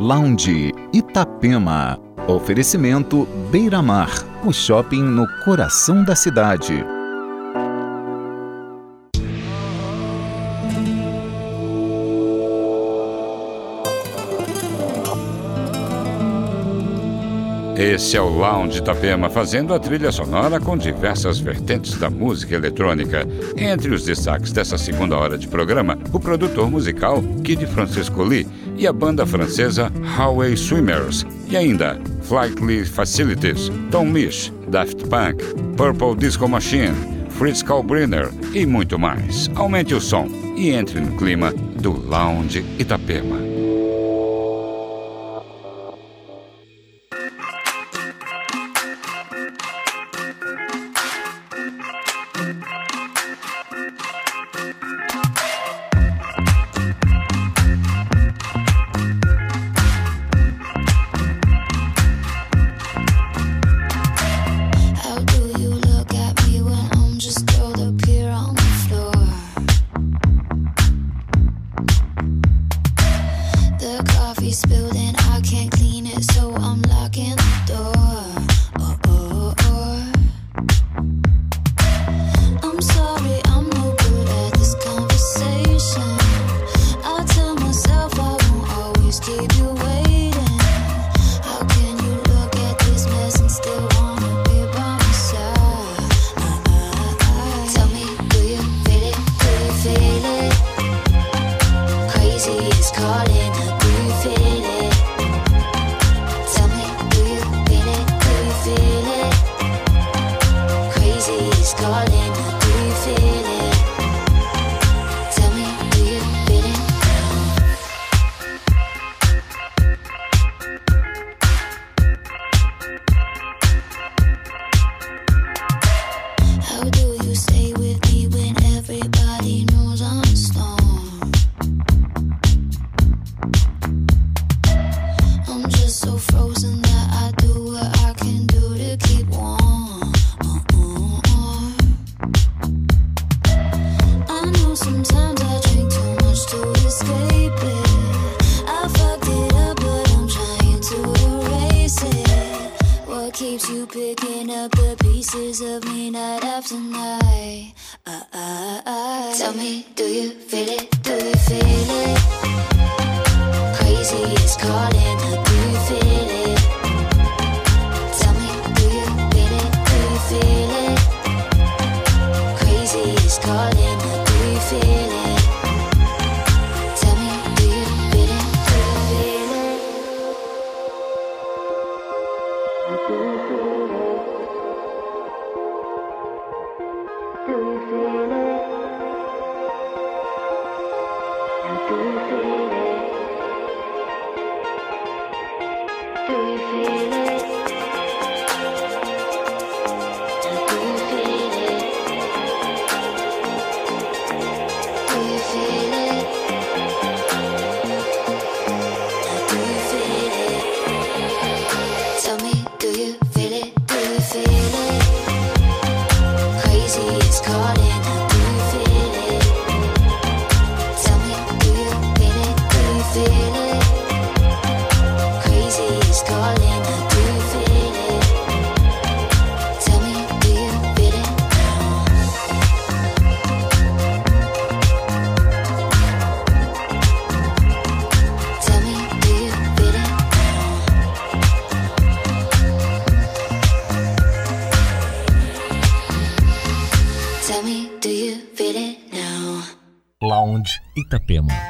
Lounge Itapema. Oferecimento Beira Mar, o shopping no coração da cidade. Esse é o Lounge Itapema, fazendo a trilha sonora com diversas vertentes da música eletrônica. Entre os destaques dessa segunda hora de programa, o produtor musical Kid Francisco Lee e a banda francesa Highway Swimmers. E ainda Flightly Facilities, Tom Misch, Daft Punk, Purple Disco Machine, Fritz Kalbrenner e muito mais. Aumente o som e entre no clima do Lounge Itapema. He's calling out, do you Itapema.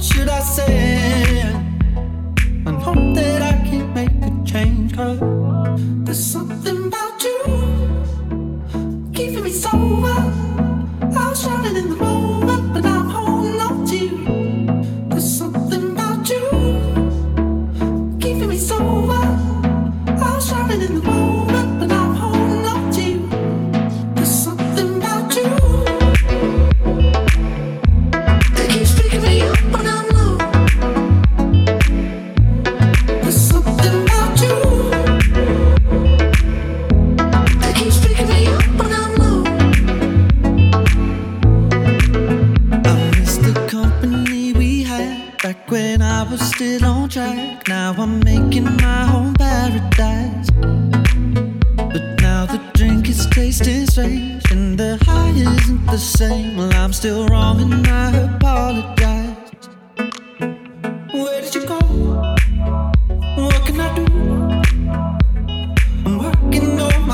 Should I say? And hope that I can make a change. Cause there's something about you keeping me sober.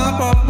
pop, up.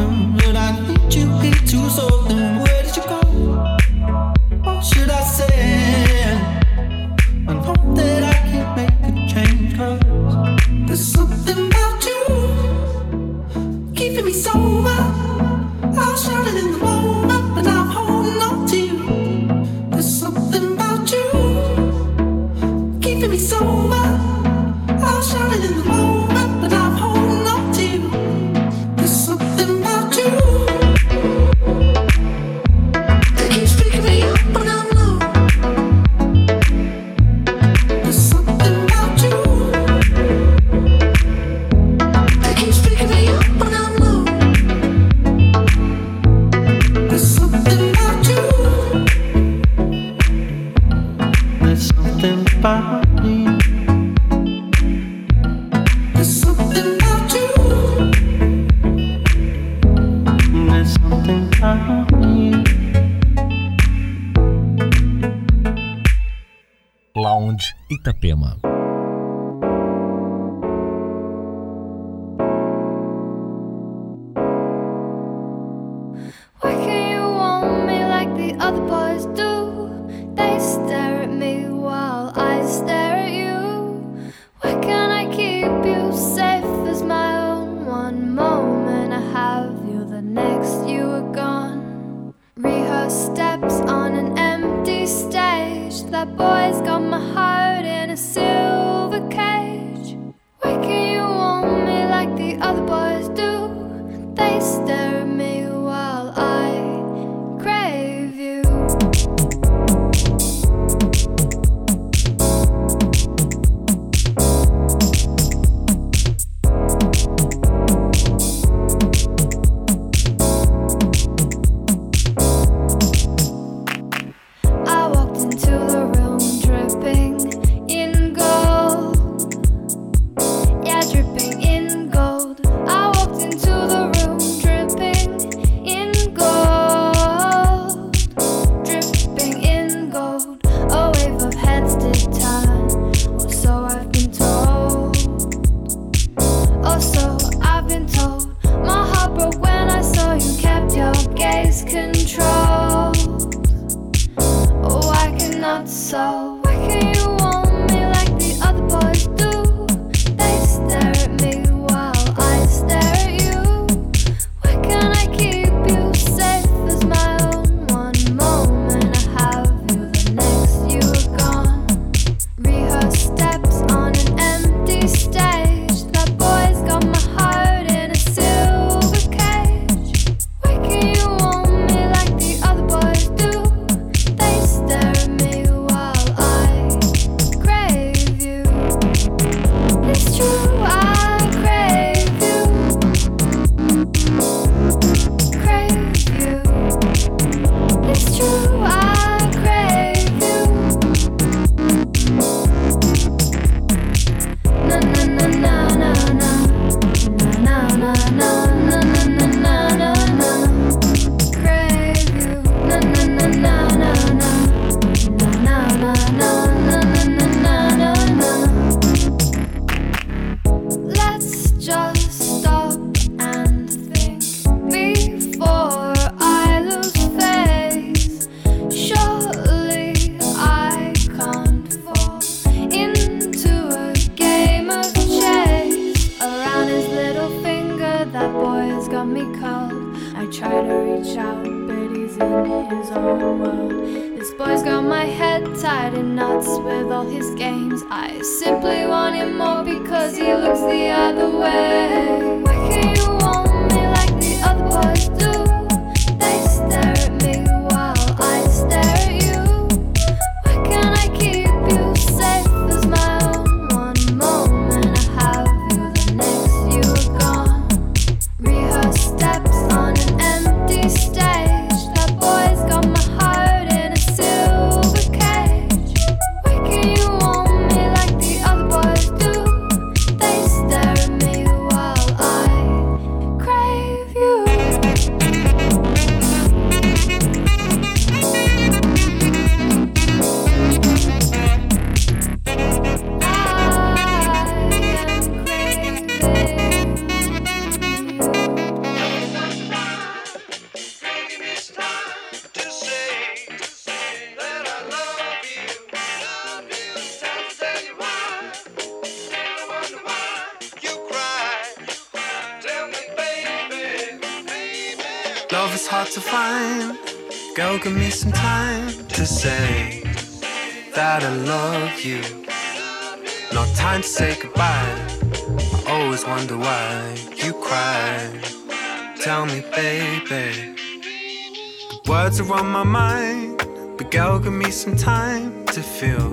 some time to feel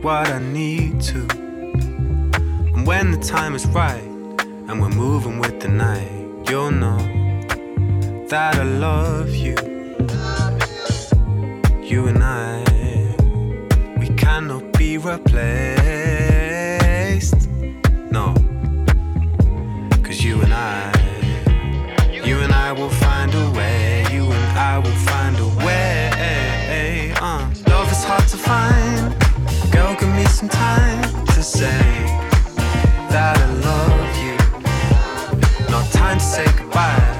what I need to. And when the time is right, and we're moving with the night, you'll know that I love you. You and I, we cannot be replaced. No, cause you and I, you and I will find a way, you and I will find some time to say that I love you. Not time to say goodbye.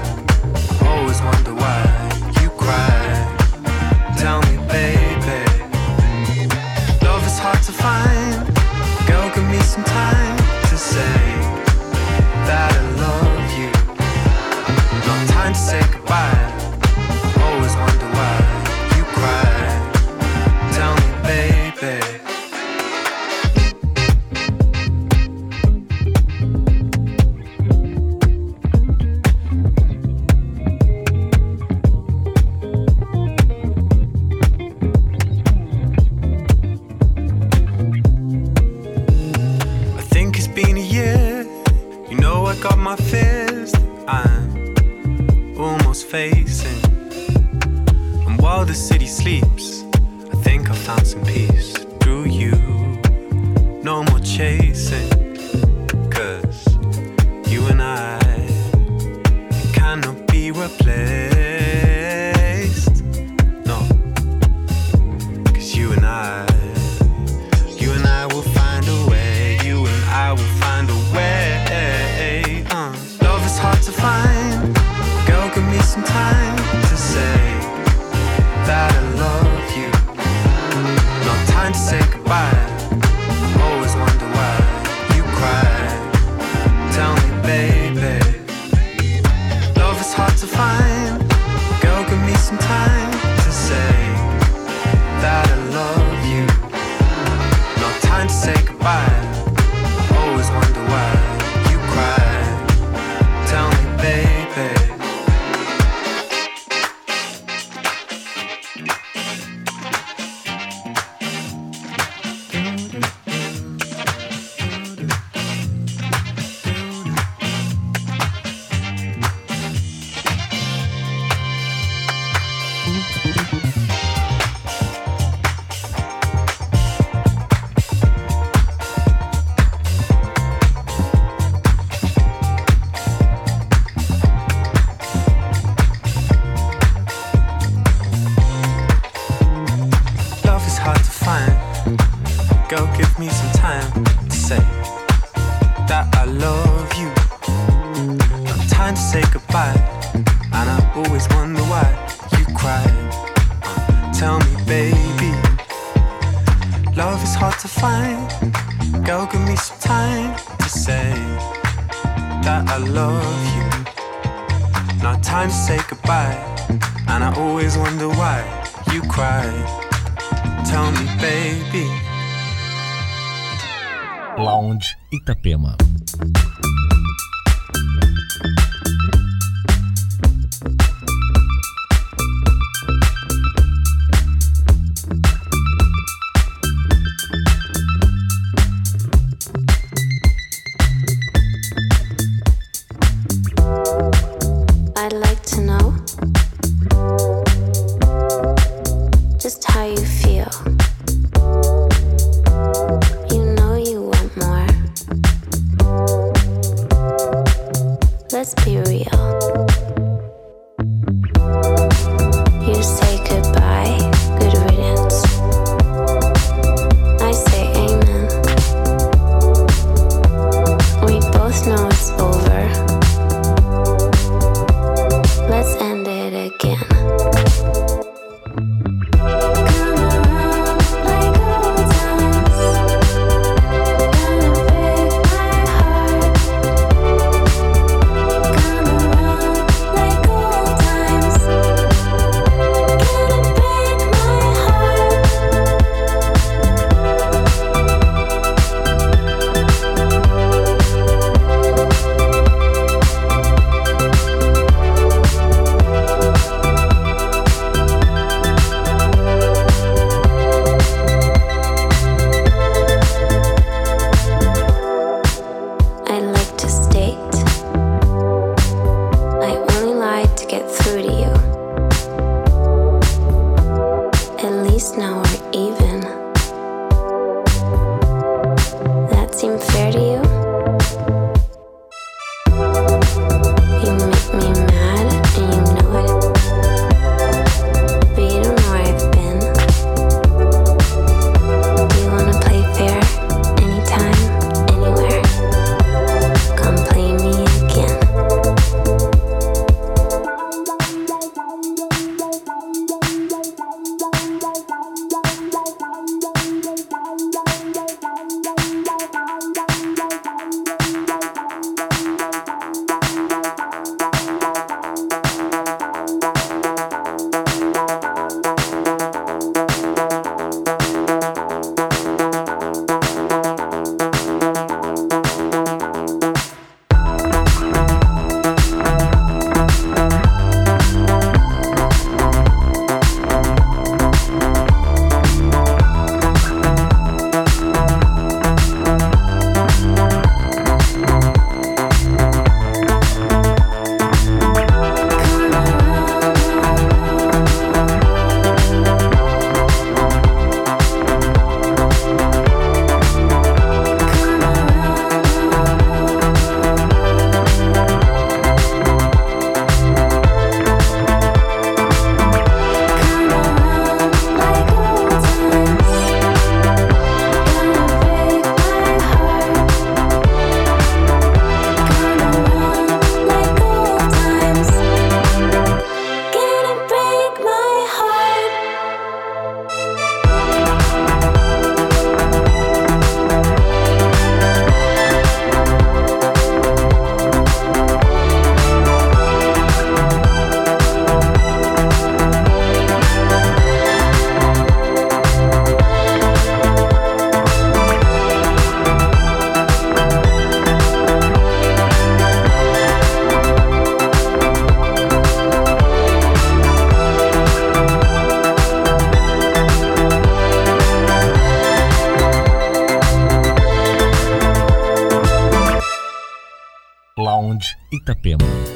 Ponte, Itapema.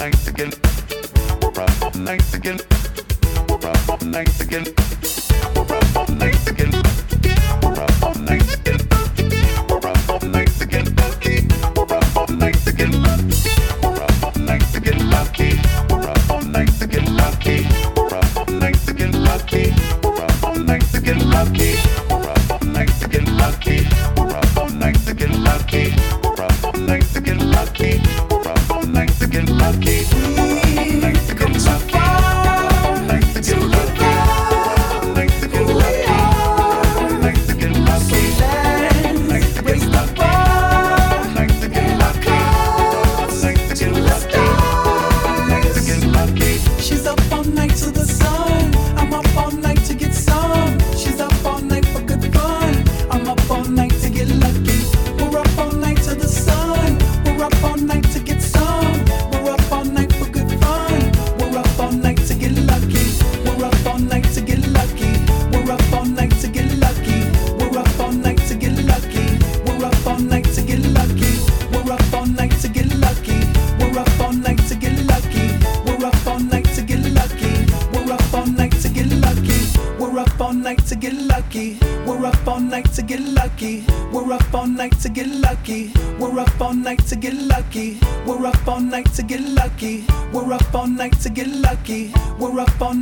night again. Night again. Night again.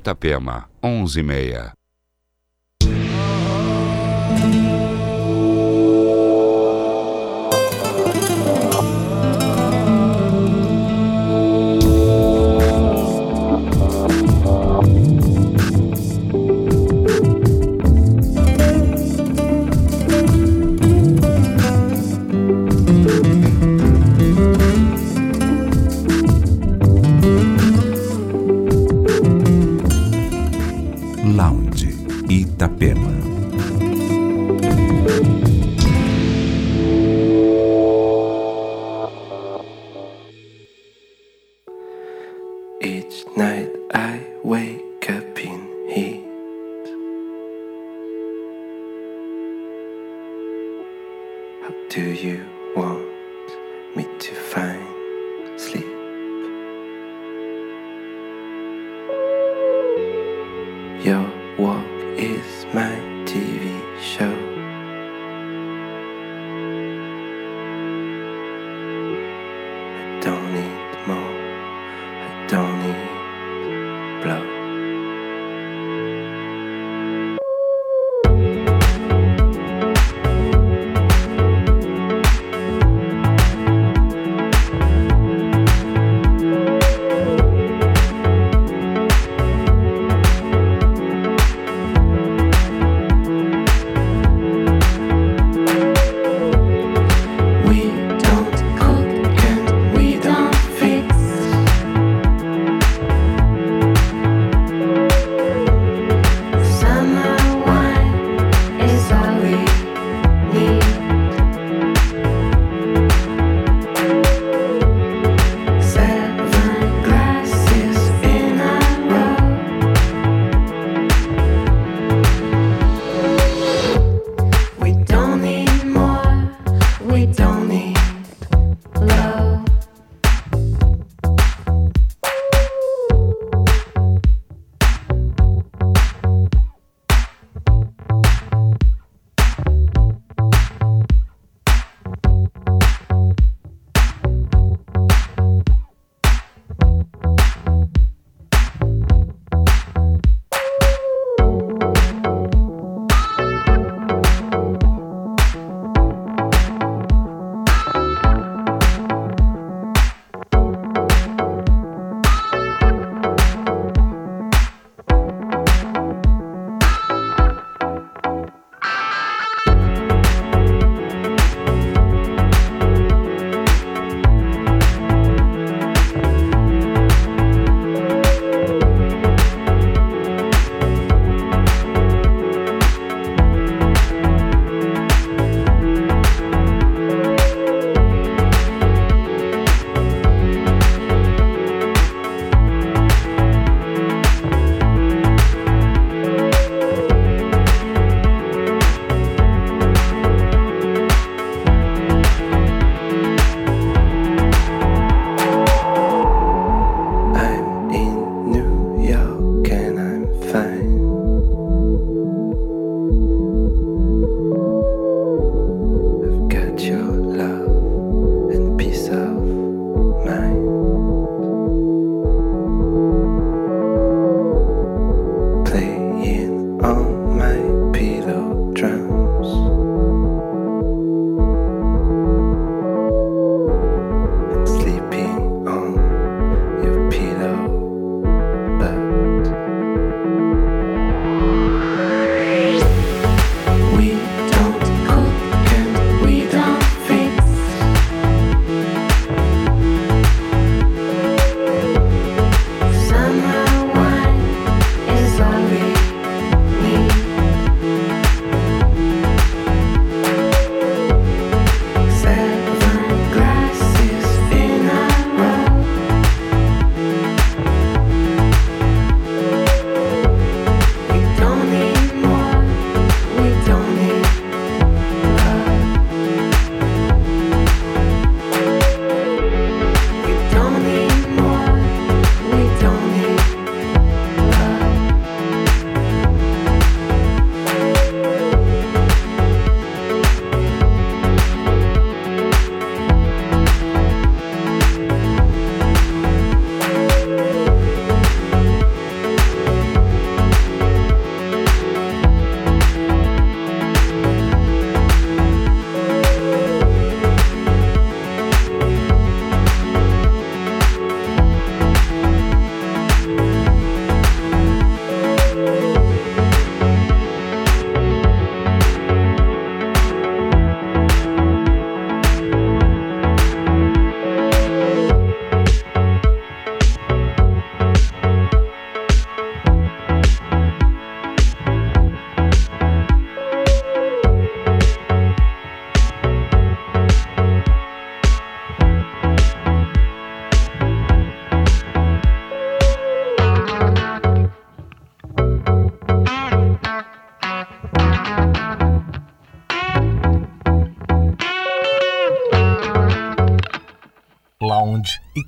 Itapema, 11 e meia.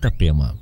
Itapema.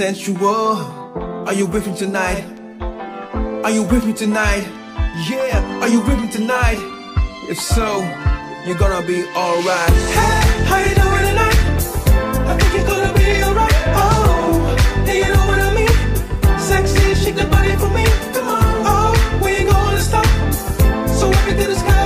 sensual. Are you with me tonight? Are you with me tonight? Yeah, are you with me tonight? If so, you're gonna be alright. Hey, how you doing tonight? I think you're gonna be alright. Oh, do you know what I mean? Sexy, shake the body for me. Come on, oh, we ain't gonna stop. So up into the sky.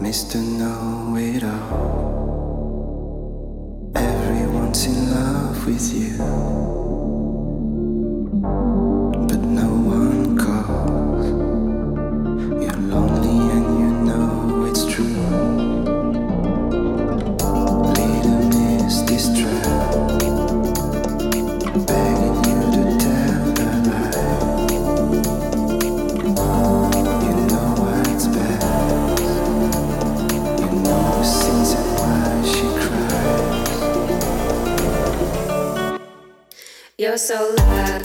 Mr. Know It All. Everyone's in love with you. so loud.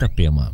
Itapema.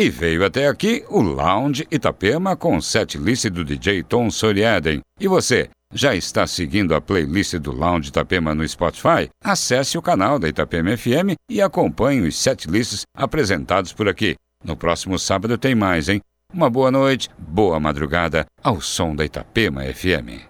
E veio até aqui o Lounge Itapema com o setlist do DJ Tom Soriaden. E você, já está seguindo a playlist do Lounge Itapema no Spotify? Acesse o canal da Itapema FM e acompanhe os setlists apresentados por aqui. No próximo sábado tem mais, hein? Uma boa noite, boa madrugada, ao som da Itapema FM.